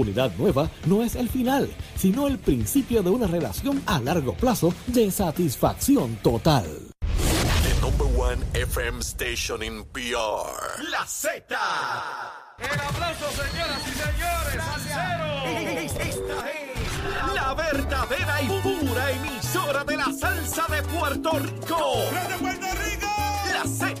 Unidad nueva no es el final, sino el principio de una relación a largo plazo de satisfacción total. The number one FM station in PR. La Z. El aplauso, señoras y señores. Esta es la verdadera y pura emisora de la salsa de Puerto Rico. ¡De Puerto Rico! La Z.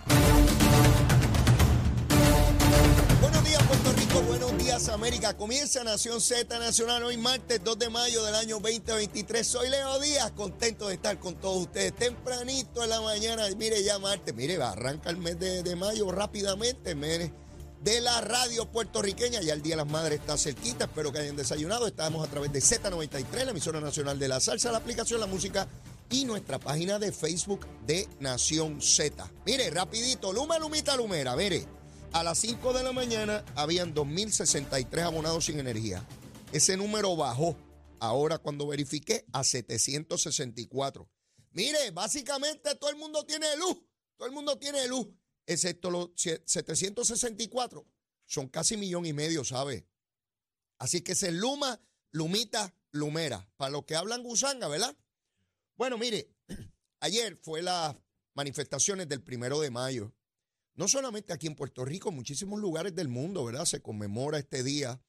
Buenos días, América. Comienza Nación Z Nacional hoy, martes 2 de mayo del año 2023. Soy Leo Díaz, contento de estar con todos ustedes tempranito en la mañana. Mire, ya martes, mire, arranca el mes de, de mayo rápidamente, mes de la radio puertorriqueña. Ya el Día de las Madres está cerquita. Espero que hayan desayunado. Estamos a través de Z93, la emisora nacional de la salsa, la aplicación, la música y nuestra página de Facebook de Nación Z. Mire, rapidito, Luma, Lumita, Lumera, mire. A las 5 de la mañana habían 2.063 abonados sin energía. Ese número bajó ahora cuando verifiqué a 764. Mire, básicamente todo el mundo tiene luz. Todo el mundo tiene luz, excepto los 764. Son casi millón y medio, ¿sabe? Así que se Luma, Lumita, Lumera. Para los que hablan gusanga, ¿verdad? Bueno, mire, ayer fue las manifestaciones del primero de mayo. No solamente aquí en Puerto Rico, en muchísimos lugares del mundo, ¿verdad? Se conmemora este día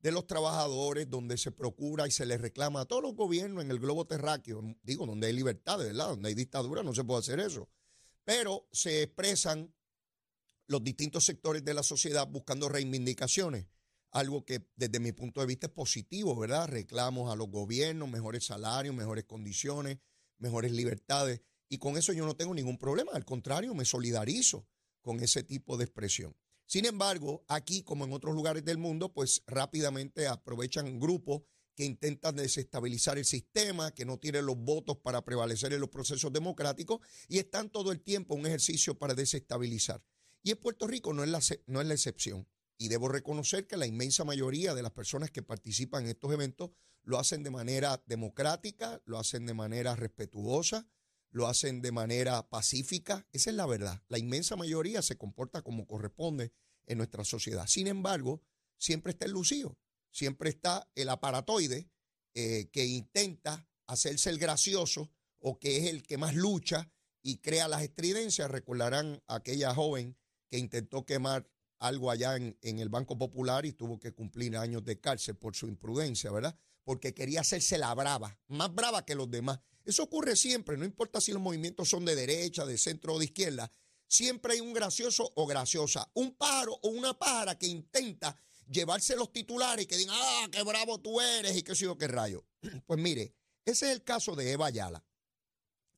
de los trabajadores, donde se procura y se les reclama a todos los gobiernos en el globo terráqueo, digo, donde hay libertad, ¿verdad? Donde hay dictadura, no se puede hacer eso. Pero se expresan los distintos sectores de la sociedad buscando reivindicaciones, algo que desde mi punto de vista es positivo, ¿verdad? Reclamos a los gobiernos, mejores salarios, mejores condiciones, mejores libertades, y con eso yo no tengo ningún problema, al contrario, me solidarizo con ese tipo de expresión. Sin embargo, aquí, como en otros lugares del mundo, pues rápidamente aprovechan grupos que intentan desestabilizar el sistema, que no tienen los votos para prevalecer en los procesos democráticos y están todo el tiempo un ejercicio para desestabilizar. Y en Puerto Rico no es, la, no es la excepción. Y debo reconocer que la inmensa mayoría de las personas que participan en estos eventos lo hacen de manera democrática, lo hacen de manera respetuosa, lo hacen de manera pacífica. Esa es la verdad. La inmensa mayoría se comporta como corresponde en nuestra sociedad. Sin embargo, siempre está el lucido, siempre está el aparatoide eh, que intenta hacerse el gracioso o que es el que más lucha y crea las estridencias. Recordarán a aquella joven que intentó quemar algo allá en, en, el Banco Popular y tuvo que cumplir años de cárcel por su imprudencia, ¿verdad? Porque quería hacerse la brava, más brava que los demás. Eso ocurre siempre, no importa si los movimientos son de derecha, de centro o de izquierda. Siempre hay un gracioso o graciosa, un pájaro o una pájara que intenta llevarse los titulares y que digan, ah, qué bravo tú eres y qué sé yo qué rayo. Pues mire, ese es el caso de Eva Ayala,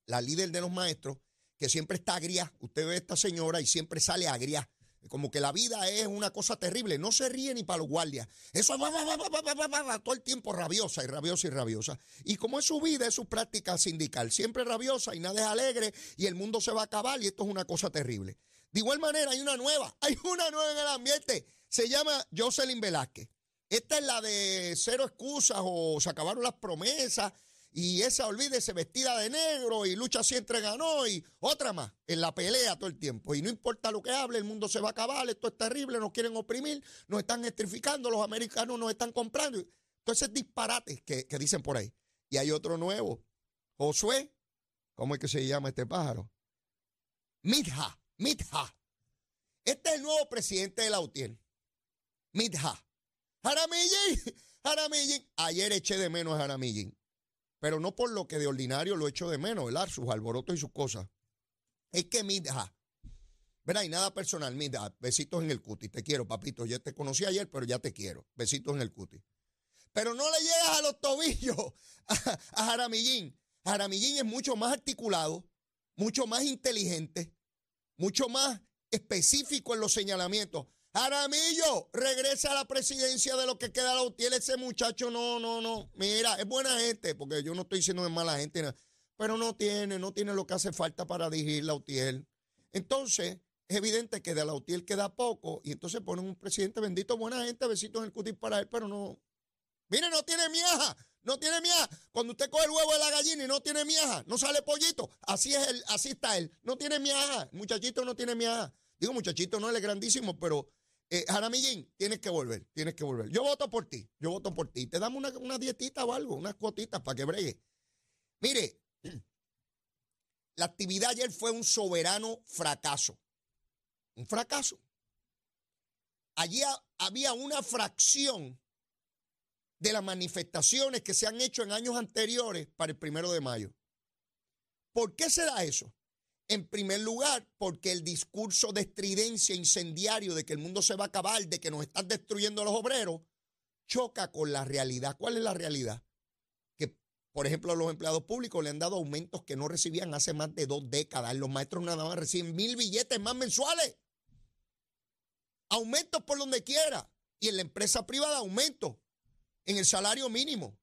la líder de los maestros, que siempre está agria. Usted ve a esta señora y siempre sale agria. Como que la vida es una cosa terrible. No se ríe ni para los guardias. Eso es todo el tiempo rabiosa y rabiosa y rabiosa. Y como es su vida, es su práctica sindical. Siempre rabiosa y nada es alegre y el mundo se va a acabar y esto es una cosa terrible. De igual manera, hay una nueva. Hay una nueva en el ambiente. Se llama Jocelyn Velázquez. Esta es la de cero excusas o se acabaron las promesas y esa, olvídese, vestida de negro y lucha siempre ganó y otra más en la pelea todo el tiempo. Y no importa lo que hable, el mundo se va a acabar, esto es terrible, nos quieren oprimir, nos están electrificando, los americanos nos están comprando. Entonces, disparates que, que dicen por ahí. Y hay otro nuevo, Josué, ¿cómo es que se llama este pájaro? Mitja, Mitja. Este es el nuevo presidente de la UTIER. Mitja. Jaramillín, Jaramillín. Ayer eché de menos a Jaramillín pero no por lo que de ordinario lo echo de menos, ¿verdad? Sus alborotos y sus cosas. Es que mira, ¿verdad? Y nada personal, mira, besitos en el cuti, te quiero, papito. Ya te conocí ayer, pero ya te quiero. Besitos en el cuti. Pero no le llegas a los tobillos a Jaramillín. Jaramillín es mucho más articulado, mucho más inteligente, mucho más específico en los señalamientos. Jaramillo, regresa a la presidencia de lo que queda la UTIEL. Ese muchacho, no, no, no. Mira, es buena gente, porque yo no estoy diciendo de mala gente, pero no tiene, no tiene lo que hace falta para dirigir la UTIEL. Entonces, es evidente que de la UTIEL queda poco, y entonces ponen un presidente bendito, buena gente, besitos en el cutis para él, pero no. Mire, no tiene miaja, no tiene miaja. Cuando usted coge el huevo de la gallina y no tiene miaja, no sale pollito. Así es él, así está él. No tiene miaja. Muchachito no tiene miaja. Digo, muchachito no, él es grandísimo, pero eh, Jaramillín, tienes que volver, tienes que volver. Yo voto por ti, yo voto por ti. Te damos una, una dietita o algo, unas cuotitas para que bregue. Mire, la actividad ayer fue un soberano fracaso. Un fracaso. Allí había una fracción de las manifestaciones que se han hecho en años anteriores para el primero de mayo. ¿Por qué se da eso? En primer lugar, porque el discurso de estridencia incendiario de que el mundo se va a acabar, de que nos están destruyendo los obreros, choca con la realidad. ¿Cuál es la realidad? Que, por ejemplo, a los empleados públicos le han dado aumentos que no recibían hace más de dos décadas. Los maestros nada más reciben mil billetes más mensuales. Aumentos por donde quiera. Y en la empresa privada, aumentos en el salario mínimo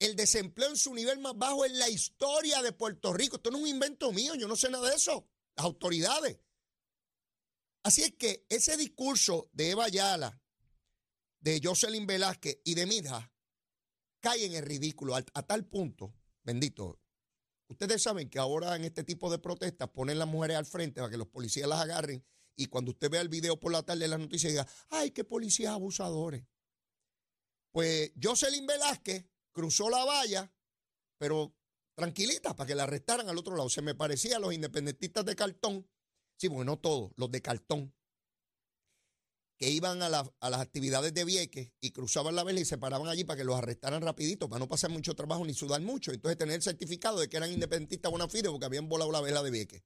el desempleo en su nivel más bajo en la historia de Puerto Rico. Esto no es un invento mío, yo no sé nada de eso. Las autoridades. Así es que ese discurso de Eva Ayala, de Jocelyn Velázquez y de Midja cae en el ridículo a, tal punto, bendito. Ustedes saben que ahora en este tipo de protestas ponen las mujeres al frente para que los policías las agarren y cuando usted vea el video por la tarde de las noticias diga, ay, qué policías abusadores. Pues Jocelyn Velázquez cruzó la valla, pero tranquilita, para que la arrestaran al otro lado. Se me parecía a los independentistas de cartón, sí, bueno, no todos, los de cartón, que iban a, las actividades de Vieques y cruzaban la vela y se paraban allí para que los arrestaran rapidito, para no pasar mucho trabajo ni sudar mucho. Entonces tener el certificado de que eran independentistas buena fide porque habían volado la vela de Vieques.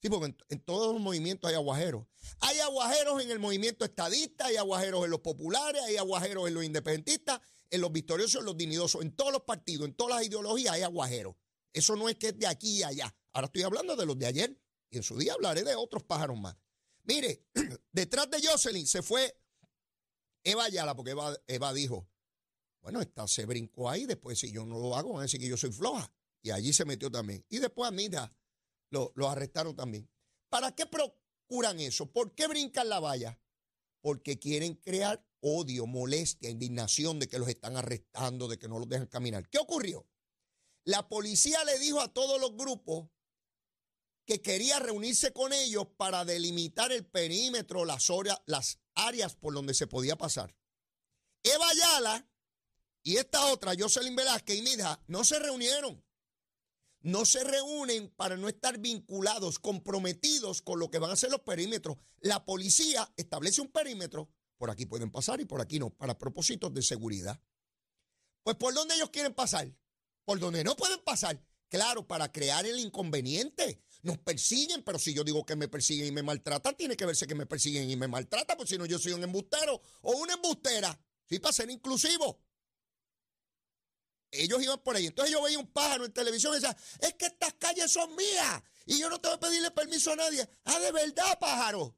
Sí, porque en, en, todos los movimientos hay aguajeros. Hay aguajeros en el movimiento estadista, hay aguajeros en los populares, hay aguajeros en los independentistas en los victoriosos, en los dignidosos, en todos los partidos, en todas las ideologías hay aguajeros. Eso no es que es de aquí y allá. Ahora estoy hablando de los de ayer y en su día hablaré de otros pájaros más. Mire, detrás de Jocelyn se fue Eva Ayala, porque Eva, dijo, bueno, esta se brincó ahí, después si yo no lo hago, van a decir que yo soy floja. Y allí se metió también. Y después a Mida lo, lo arrestaron también. ¿Para qué procuran eso? ¿Por qué brincan la valla? Porque quieren crear odio, molestia, indignación de que los están arrestando, de que no los dejan caminar. ¿Qué ocurrió? La policía le dijo a todos los grupos que quería reunirse con ellos para delimitar el perímetro, las, áreas por donde se podía pasar. Eva Ayala y esta otra, Jocelyn Velázquez y Midja, no se reunieron. No se reúnen para no estar vinculados, comprometidos con lo que van a ser los perímetros. La policía establece un perímetro por aquí pueden pasar y por aquí no, para propósitos de seguridad. Pues por dónde ellos quieren pasar, por donde no pueden pasar. Claro, para crear el inconveniente. Nos persiguen, pero si yo digo que me persiguen y me maltratan, tiene que verse que me persiguen y me maltratan, porque si no yo soy un embustero o una embustera. Sí, para ser inclusivo. Ellos iban por ahí. Entonces yo veía un pájaro en televisión y decía, es que estas calles son mías y yo no tengo que pedirle permiso a nadie. Ah, de verdad, pájaro.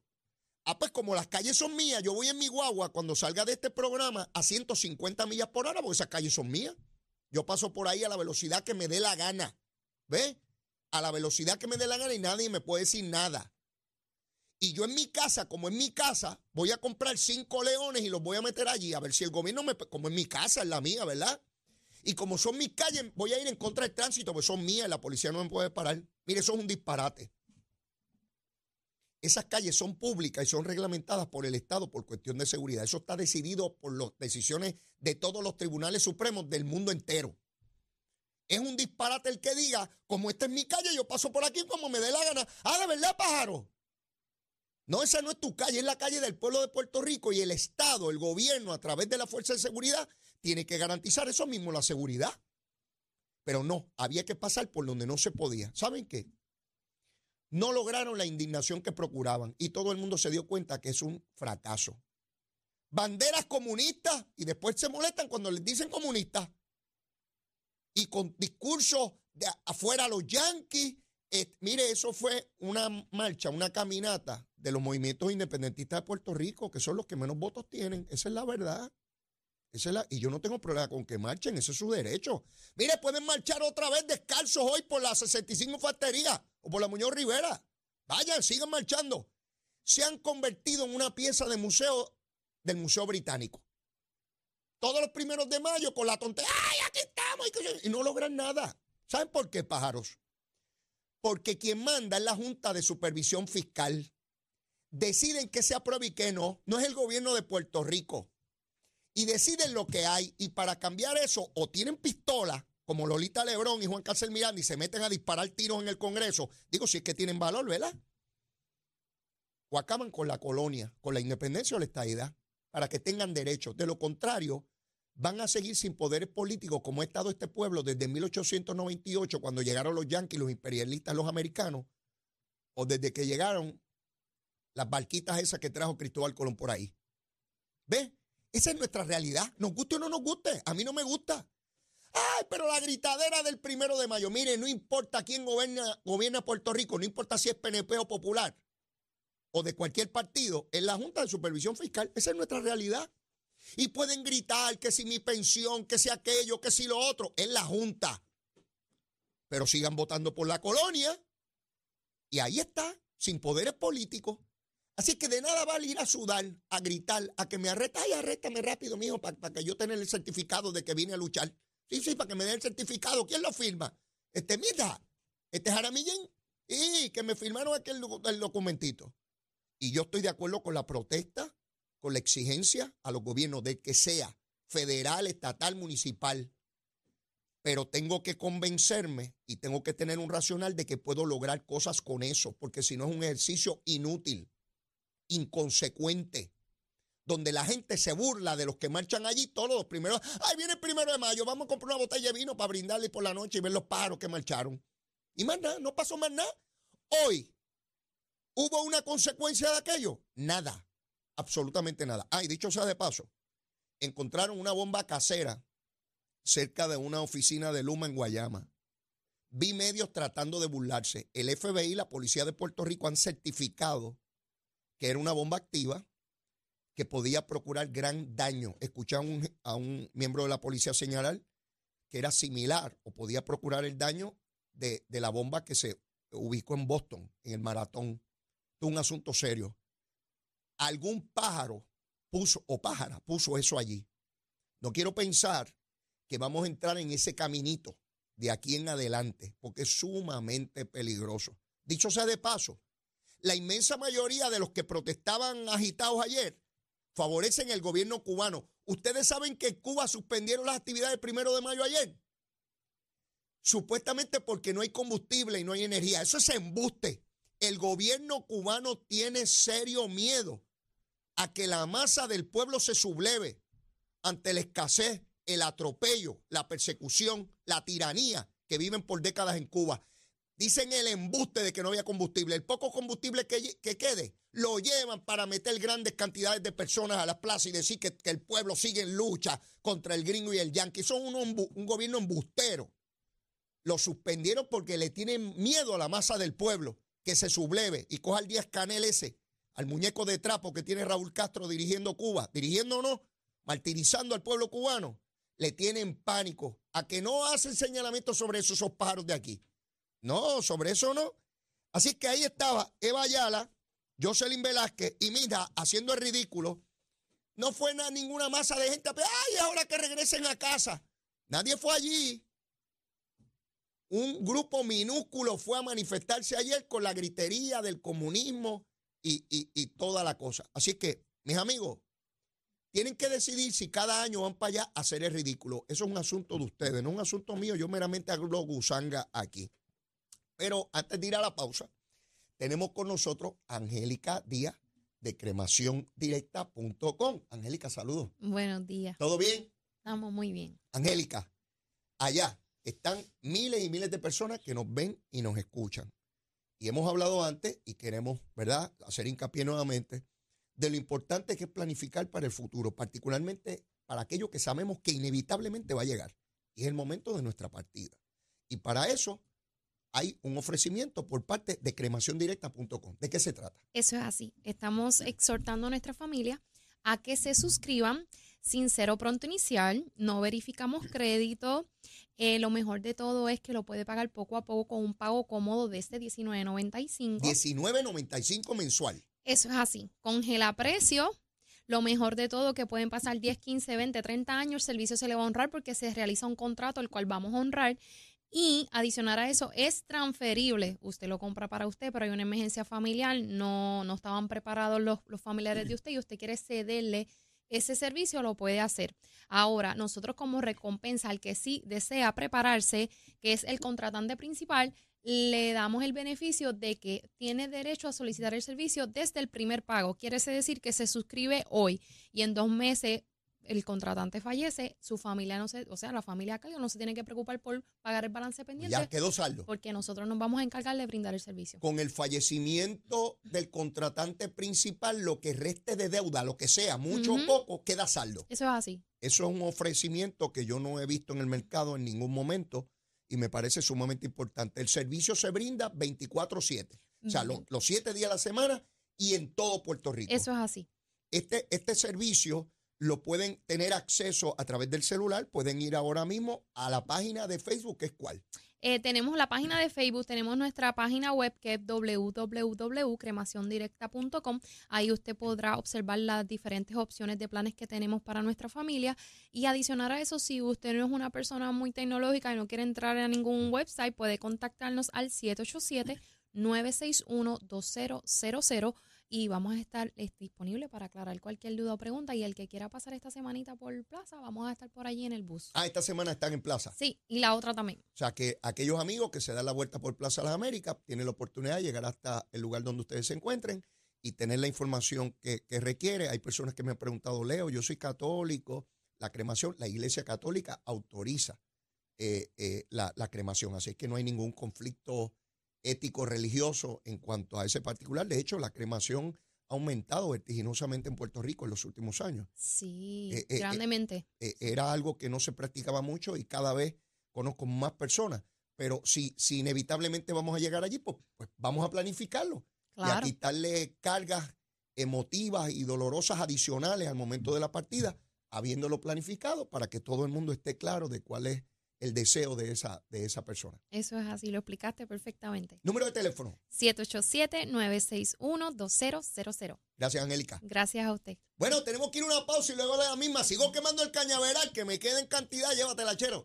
Ah, pues como las calles son mías, yo voy en mi guagua cuando salga de este programa a 150 millas por hora, porque esas calles son mías. Yo paso por ahí a la velocidad que me dé la gana. ¿Ve? A la velocidad que me dé la gana y nadie me puede decir nada. Y yo en mi casa, como en mi casa, voy a comprar cinco leones y los voy a meter allí, a ver si el gobierno me... Como en mi casa, es la mía, ¿verdad? Y como son mis calles, voy a ir en contra del tránsito, pues son mías, la policía no me puede parar. Mire, eso es un disparate. Esas calles son públicas y son reglamentadas por el Estado por cuestión de seguridad. Eso está decidido por las decisiones de todos los tribunales supremos del mundo entero. Es un disparate el que diga, como esta es mi calle, yo paso por aquí como me dé la gana. Ah, de verdad, pájaro. No, esa no es tu calle, es la calle del pueblo de Puerto Rico y el Estado, el gobierno, a través de la Fuerza de Seguridad, tiene que garantizar eso mismo, la seguridad. Pero no, había que pasar por donde no se podía. ¿Saben qué? No lograron la indignación que procuraban y todo el mundo se dio cuenta que es un fracaso. Banderas comunistas y después se molestan cuando les dicen comunistas y con discursos de afuera los yanquis mire, eso fue una marcha, una caminata de los movimientos independentistas de Puerto Rico, que son los que menos votos tienen. Esa es la verdad. Esa es la, y yo no tengo problema con que marchen, ese es su derecho. Mire, pueden marchar otra vez descalzos hoy por la 65 Factoría o por la Muñoz Rivera. Vayan, sigan marchando. Se han convertido en una pieza de museo del Museo Británico. Todos los primeros de mayo con la tontería, ¡ay, aquí estamos! Y no logran nada. ¿Saben por qué, pájaros? Porque quien manda es la Junta de Supervisión Fiscal. Deciden qué se aprueba y qué no. No es el gobierno de Puerto Rico. Y deciden lo que hay. Y para cambiar eso, o tienen pistola, como Lolita Lebrón y Juan Cárcel Miranda, y se meten a disparar tiros en el Congreso. Digo, si es que tienen valor, ¿verdad? O acaban con la colonia, con la independencia o la estadidad, para que tengan derechos. De lo contrario, van a seguir sin poderes políticos como ha estado este pueblo desde 1898, cuando llegaron los yanquis, los imperialistas, los americanos, o desde que llegaron las barquitas esas que trajo Cristóbal Colón por ahí. ¿Ves? Esa es nuestra realidad. Nos guste o no nos guste. A mí no me gusta. Ay, pero la gritadera del primero de mayo. Mire, no importa quién gobierna, Puerto Rico, no importa si es PNP o Popular o de cualquier partido, en la Junta de Supervisión Fiscal. Esa es nuestra realidad. Y pueden gritar que si mi pensión, que si aquello, que si lo otro, en la Junta. Pero sigan votando por la colonia. Y ahí está, sin poderes políticos. Así que de nada vale ir a sudar, a gritar, a que me arresta. Ay, arréstame rápido, mijo, para que yo tenga el certificado de que vine a luchar. Sí, sí, para que me den el certificado. ¿Quién lo firma? Este, mira, este Jaramillén. Y que me firmaron aquel el documentito. Y yo estoy de acuerdo con la protesta con la exigencia a los gobiernos de que sea federal, estatal, municipal. Pero tengo que convencerme y tengo que tener un racional de que puedo lograr cosas con eso, porque si no es un ejercicio inútil, inconsecuente, donde la gente se burla de los que marchan allí todos los primeros. Ay, viene el primero de mayo, vamos a comprar una botella de vino para brindarle por la noche y ver los pájaros que marcharon. Y más nada, no pasó más nada. Hoy, ¿hubo una consecuencia de aquello? Nada absolutamente nada. Ah, y dicho sea de paso, encontraron una bomba casera cerca de una oficina de Luma en Guayama. Vi medios tratando de burlarse. El FBI y la Policía de Puerto Rico han certificado que era una bomba activa que podía procurar gran daño. Escuché a un, miembro de la policía señalar que era similar o podía procurar el daño de, de la bomba que se ubicó en Boston, en el maratón. Esto es un asunto serio algún pájaro puso o pájara puso eso allí. No quiero pensar que vamos a entrar en ese caminito de aquí en adelante, porque es sumamente peligroso. Dicho sea de paso, la inmensa mayoría de los que protestaban agitados ayer favorecen el gobierno cubano. Ustedes saben que Cuba suspendieron las actividades el primero de mayo ayer. Supuestamente porque no hay combustible y no hay energía. Eso es embuste. El gobierno cubano tiene serio miedo a que la masa del pueblo se subleve ante la escasez, el atropello, la persecución, la tiranía que viven por décadas en Cuba. Dicen el embuste de que no había combustible. El poco combustible que, quede lo llevan para meter grandes cantidades de personas a las plazas y decir que, el pueblo sigue en lucha contra el gringo y el yanqui. Son un, gobierno embustero. Lo suspendieron porque le tienen miedo a la masa del pueblo que se subleve y coja el 10 canel ese al muñeco de trapo que tiene Raúl Castro dirigiendo Cuba, no, martirizando al pueblo cubano, le tienen pánico a que no hacen señalamientos sobre esos, pájaros de aquí. No, sobre eso no. Así que ahí estaba Eva Ayala, Jocelyn Velázquez y mira, haciendo el ridículo. No fue ninguna masa de gente. Ay, ahora que regresen a casa. Nadie fue allí. Un grupo minúsculo fue a manifestarse ayer con la gritería del comunismo y, toda la cosa. Así que, mis amigos, tienen que decidir si cada año van para allá a hacer el ridículo. Eso es un asunto de ustedes, no un asunto mío. Yo meramente hago gusanga aquí. Pero antes de ir a la pausa, tenemos con nosotros Angélica Díaz de cremaciondirecta.com. Angélica, saludos. Buenos días. ¿Todo bien? Estamos muy bien. Angélica, allá están miles y miles de personas que nos ven y nos escuchan. Y hemos hablado antes y queremos, ¿verdad?, hacer hincapié nuevamente de lo importante que es planificar para el futuro, particularmente para aquello que sabemos que inevitablemente va a llegar. Y es el momento de nuestra partida. Y para eso hay un ofrecimiento por parte de cremaciondirecta.com. ¿De qué se trata? Eso es así. Estamos exhortando a nuestra familia a que se suscriban sin cero pronto inicial, no verificamos crédito. Eh, lo mejor de todo es que lo puede pagar poco a poco con un pago cómodo de este 19.95. 19.95 mensual. Eso es así. Congela precio. Lo mejor de todo que pueden pasar 10, 15, 20, 30 años, el servicio se le va a honrar porque se realiza un contrato el cual vamos a honrar y adicionar a eso, es transferible. Usted lo compra para usted, pero hay una emergencia familiar, no, no estaban preparados los, los familiares de usted y usted quiere cederle ese servicio, lo puede hacer. Ahora, nosotros como recompensa al que sí desea prepararse, que es el contratante principal, le damos el beneficio de que tiene derecho a solicitar el servicio desde el primer pago. Quiere decir que se suscribe hoy y en dos meses el contratante fallece, su familia no se, o sea, la familia Cayo no se tiene que preocupar por pagar el balance pendiente. Ya quedó saldo. Porque nosotros nos vamos a encargar de brindar el servicio. Con el fallecimiento del contratante principal, lo que reste de deuda, lo que sea, mucho o poco, queda saldo. Eso es así. Eso es un ofrecimiento que yo no he visto en el mercado en ningún momento y me parece sumamente importante. El servicio se brinda 24/7, o sea, los siete días a la semana y en todo Puerto Rico. Eso es así. Este, este servicio lo pueden tener acceso a través del celular, pueden ir ahora mismo a la página de Facebook, que es cuál. Eh, tenemos la página de Facebook, tenemos nuestra página web que es www.cremaciondirecta.com. Ahí usted podrá observar las diferentes opciones de planes que tenemos para nuestra familia. Y adicionar a eso, si usted no es una persona muy tecnológica y no quiere entrar a ningún website, puede contactarnos al 787 961 2000 y vamos a estar disponibles para aclarar cualquier duda o pregunta. Y el que quiera pasar esta semanita por plaza, vamos a estar por allí en el bus. Ah, esta semana están en plaza. Sí, y la otra también. O sea, que aquellos amigos que se dan la vuelta por Plaza Las Américas tienen la oportunidad de llegar hasta el lugar donde ustedes se encuentren y tener la información que, requiere. Hay personas que me han preguntado, Leo, yo soy católico, la cremación, la Iglesia Católica autoriza eh, eh, la, la cremación, así que no hay ningún conflicto ético religioso en cuanto a ese particular. De hecho, la cremación ha aumentado vertiginosamente en Puerto Rico en los últimos años. Sí, eh, eh, eh, grandemente. era algo que no se practicaba mucho y cada vez conozco más personas. Pero si, si inevitablemente vamos a llegar allí, pues, pues vamos a planificarlo. Y a quitarle cargas emotivas y dolorosas adicionales al momento de la partida, habiéndolo planificado para que todo el mundo esté claro de cuál es el deseo de esa, de esa persona. Eso es así, lo explicaste perfectamente. Número de teléfono. 787-961-2000. Gracias, Angélica. Gracias a usted. Bueno, tenemos que ir a una pausa y luego de la misma sigo quemando el cañaveral, que me quede en cantidad, llévatela, chero.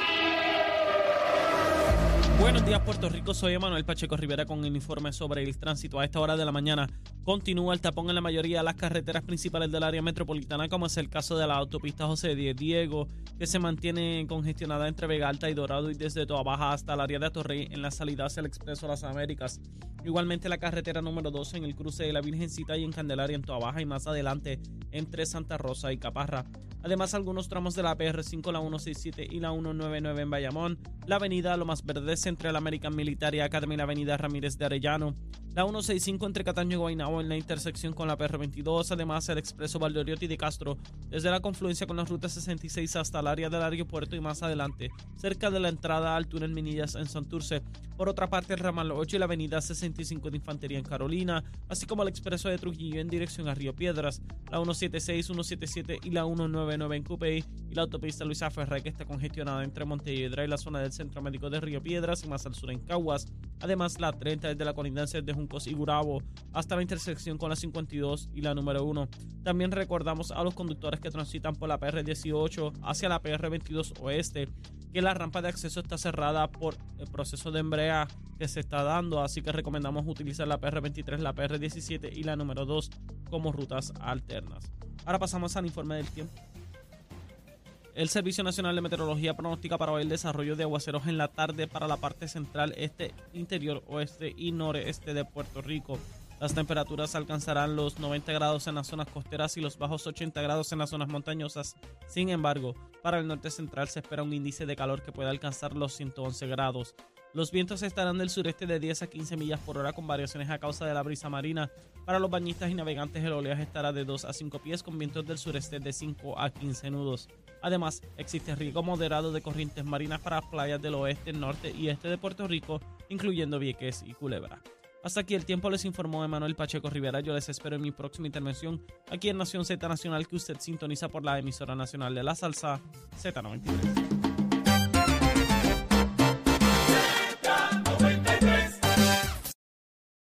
Buenos días, Puerto Rico. Soy Emanuel Pacheco Rivera con el informe sobre el tránsito. A esta hora de la mañana continúa el tapón en la mayoría de las carreteras principales del área metropolitana, como es el caso de la autopista José Diego, que se mantiene congestionada entre Vega Alta y Dorado y desde Toa Baja hasta el área de Atorrey en la salida hacia el Expreso Las Américas. Igualmente la carretera número 12 en el cruce de la Virgencita y en Candelaria en Toa Baja y más adelante entre Santa Rosa y Caparra. Además, algunos tramos de la PR5, la 167 y la 199 en Bayamón, la avenida Lomas Verdes entre la American Military Academy y la avenida Ramírez de Arellano, la 165 entre Cataño y Guaynabo en la intersección con la PR22, además el expreso Valdoriotti de Castro, desde la confluencia con la ruta 66 hasta el área del aeropuerto y más adelante, cerca de la entrada al túnel Minillas en Santurce. Por otra parte, el ramal 8 y la avenida 65 de Infantería en Carolina, así como el expreso de Trujillo en dirección a Río Piedras, la 176, 177 y la 199 en Cupey y la autopista Luisa Ferrer que está congestionada entre Montelledra y la zona del Centro Médico de Río Piedras más al sur en Caguas. Además, la 30 desde la colindancia de Juncos y Gurabo hasta la intersección con la 52 y la número 1. También recordamos a los conductores que transitan por la PR18 hacia la PR22 oeste que la rampa de acceso está cerrada por el proceso de embrea que se está dando, así que recomendamos utilizar la PR23, la PR17 y la número 2 como rutas alternas. Ahora pasamos al informe del tiempo. El Servicio Nacional de Meteorología pronostica para hoy el desarrollo de aguaceros en la tarde para la parte central, este, interior, oeste y noreste de Puerto Rico. Las temperaturas alcanzarán los 90 grados en las zonas costeras y los bajos 80 grados en las zonas montañosas. Sin embargo, para el norte central se espera un índice de calor que pueda alcanzar los 111 grados. Los vientos estarán del sureste de 10 a 15 millas por hora con variaciones a causa de la brisa marina. Para los bañistas y navegantes el oleaje estará de 2 a 5 pies con vientos del sureste de 5 a 15 nudos. Además, existe riesgo moderado de corrientes marinas para playas del oeste, norte y este de Puerto Rico, incluyendo Vieques y Culebra. Hasta aquí el tiempo les informó Emanuel Pacheco Rivera. Yo les espero en mi próxima intervención aquí en Nación Z Nacional que usted sintoniza por la emisora nacional de la salsa Z93.